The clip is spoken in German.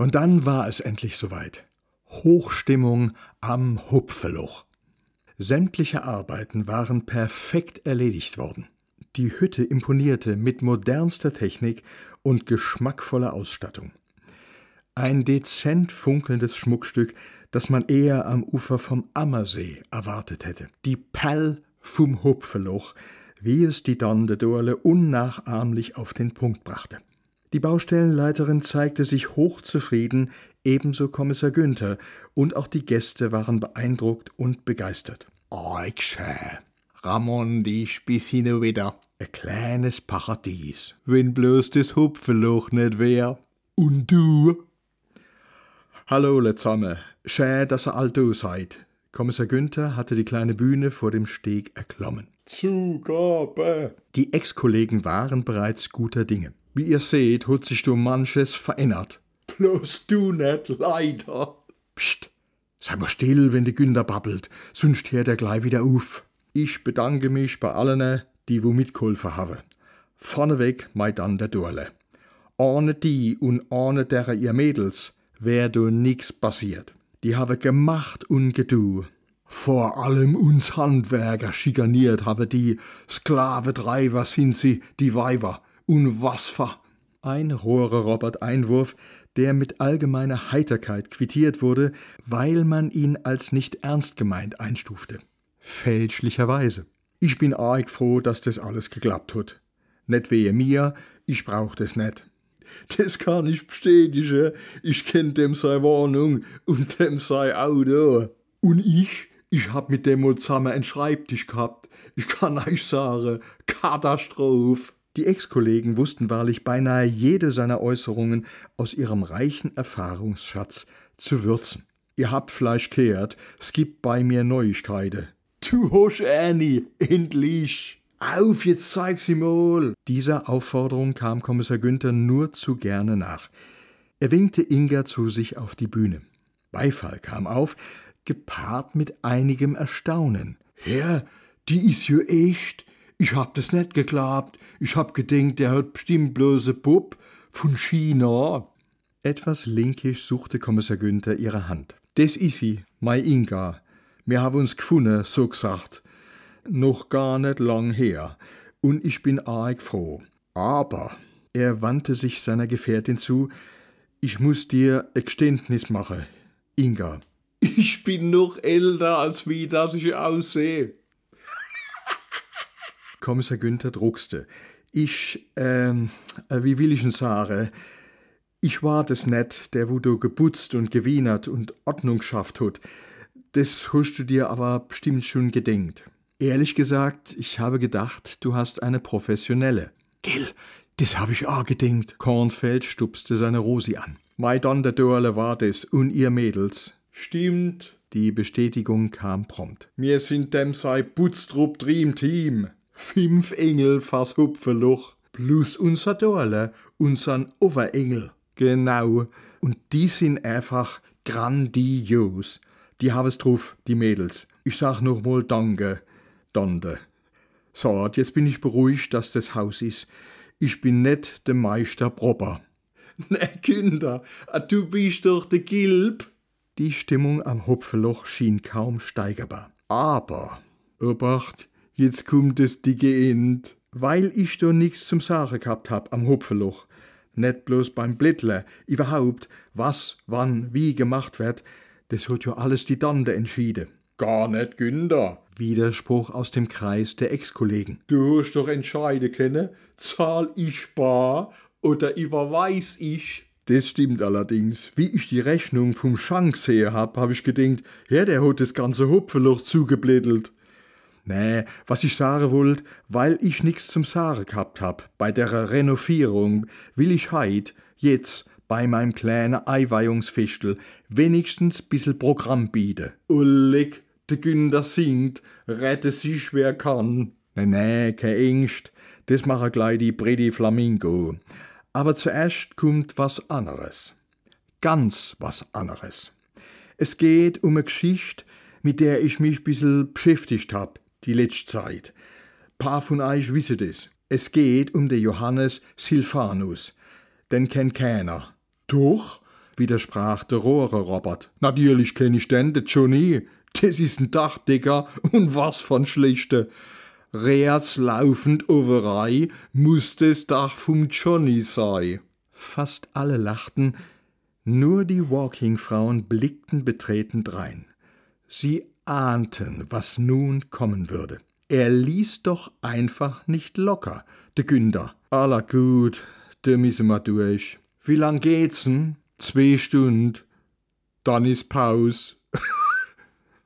Und dann war es endlich soweit. Hochstimmung am Hupfeloch. Sämtliche Arbeiten waren perfekt erledigt worden. Die Hütte imponierte mit modernster Technik und geschmackvoller Ausstattung. Ein dezent funkelndes Schmuckstück, das man eher am Ufer vom Ammersee erwartet hätte. Die Perl vom Hupfeloch, wie es die Donde Dorle unnachahmlich auf den Punkt brachte. Die Baustellenleiterin zeigte sich hochzufrieden, ebenso Kommissar Günther, und auch die Gäste waren beeindruckt und begeistert. Eich schä, Ramon, die bis hin wieder. Ein kleines Paradies. Wenn bloß das Hupfeloch nicht wär. Und du? Hallo, zusammen. Schä, dass ihr all do seid. Kommissar Günther hatte die kleine Bühne vor dem Steg erklommen. Zugabe! Die Ex-Kollegen waren bereits guter Dinge. Wie ihr seht, hat sich du manches verändert. Bloß du nicht, leider. Psst, sei mal still, wenn die Günther babbelt, sonst hört er gleich wieder auf. Ich bedanke mich bei allen, die wo mitgeholfen haben. Vorneweg mei dann der Dorle. Ohne die und ohne derer ihr Mädels wär do nix passiert. Die haben gemacht und gedu. Vor allem uns Handwerker schikaniert haben die Sklaventreiber sind sie, die Weiber. Und was für ein rohrer Robert-Einwurf, der mit allgemeiner Heiterkeit quittiert wurde, weil man ihn als nicht ernst gemeint einstufte. Fälschlicherweise. Ich bin arg froh, dass das alles geklappt hat. Nicht wehe mir, ich brauch das nicht. Das kann ich bestätigen. Ich kenn dem sei Wohnung und dem sei Auto. Und ich, ich hab mit dem mal zusammen einen Schreibtisch gehabt. Ich kann euch sagen, Katastrophe. Die Ex-Kollegen wussten wahrlich beinahe jede seiner Äußerungen aus ihrem reichen Erfahrungsschatz zu würzen. Ihr habt Fleisch kehrt, es gibt bei mir Neuigkeiten. Du hast Annie, endlich! Auf, jetzt zeig sie mal! Dieser Aufforderung kam Kommissar Günther nur zu gerne nach. Er winkte Inga zu sich auf die Bühne. Beifall kam auf, gepaart mit einigem Erstaunen. Herr, die is jo echt. Ich hab das net geglaubt. Ich hab gedenkt, der hat bestimmt bloße Bub von China. Etwas linkisch suchte Kommissar Günther ihre Hand. Des is sie, mei Inga. Wir haben uns gefunden, so gesagt. Noch gar nicht lang her. Und ich bin arg froh. Aber, er wandte sich seiner Gefährtin zu, ich muss dir ein Geständnis machen, Inga. Ich bin noch älter, als wie das ich aussehe. Kommissar Günther druckste. Ich, ähm, wie will ich denn sagen? Ich war das net, der wo du geputzt und gewienert und Ordnung geschafft hat. Das hast du dir aber bestimmt schon gedenkt. Ehrlich gesagt, ich habe gedacht, du hast eine professionelle. Gell, das hab ich auch gedenkt. Kornfeld stupste seine Rosi an. Mei dann der Dörle war das und ihr Mädels. Stimmt. Die Bestätigung kam prompt. Wir sind dem sei Putztrupp Dream Team. Fünf Engel fas Hupfeloch. Plus unser Dorle, unsern Overengel. Genau. Und die sind einfach grandios. Die haben es drauf, die Mädels. Ich sag noch mal Danke, Dante. So, jetzt bin ich beruhigt, dass das Haus ist. Ich bin net der Meister Proper. Ne, Kinder, du bist doch der Gilb. Die Stimmung am Hopfeloch schien kaum steigerbar. Aber, Obacht, jetzt kommt das dicke End. Weil ich doch nix zum Sache gehabt hab am Hopfeloch. Net bloß beim Blittler, überhaupt, was, wann, wie gemacht wird, das hat ja alles die Dande entschieden. Gar nicht, Günder. Widerspruch aus dem Kreis der Ex-Kollegen. Du hast doch entscheiden können, zahl ich bar oder überweis ich. Das stimmt allerdings. Wie ich die Rechnung vom Schank sehe hab, hab ich gedenkt, ja, der hat das ganze Hupfeloch zugeblättelt. Nee, was ich sagen wollt, weil ich nix zum Sagen gehabt hab, bei der Renovierung, will ich heit, jetzt, bei meinem kleinen Eiweihungsfestel, wenigstens bissel Programm bieten. Ullig, der Günder singt, rette sich wer kann. Nee, nee, kein Ängst, das mache gleich die Bredi Flamingo. Aber zuerst kommt was anderes. Ganz was anderes. Es geht um eine Geschichte, mit der ich mich bissel beschäftigt hab, die letzte Zeit. Paar von euch wissen das. Es geht um den Johannes Silvanus. Den kennt keiner. Doch, widersprach der rohre Robert. Natürlich kenn ich den, der Johnny. Das ist ein Dachdecker und was von schlechte. Reas laufend Overei muss das Dach vom Johnny sei. Fast alle lachten, nur die Walking-Frauen blickten betreten drein. Sie ahnten, was nun kommen würde. Er ließ doch einfach nicht locker, de Günder. Aller gut, de misse ma durch. Wie lang geht's denn? Zwei Stunden. Dann ist Paus.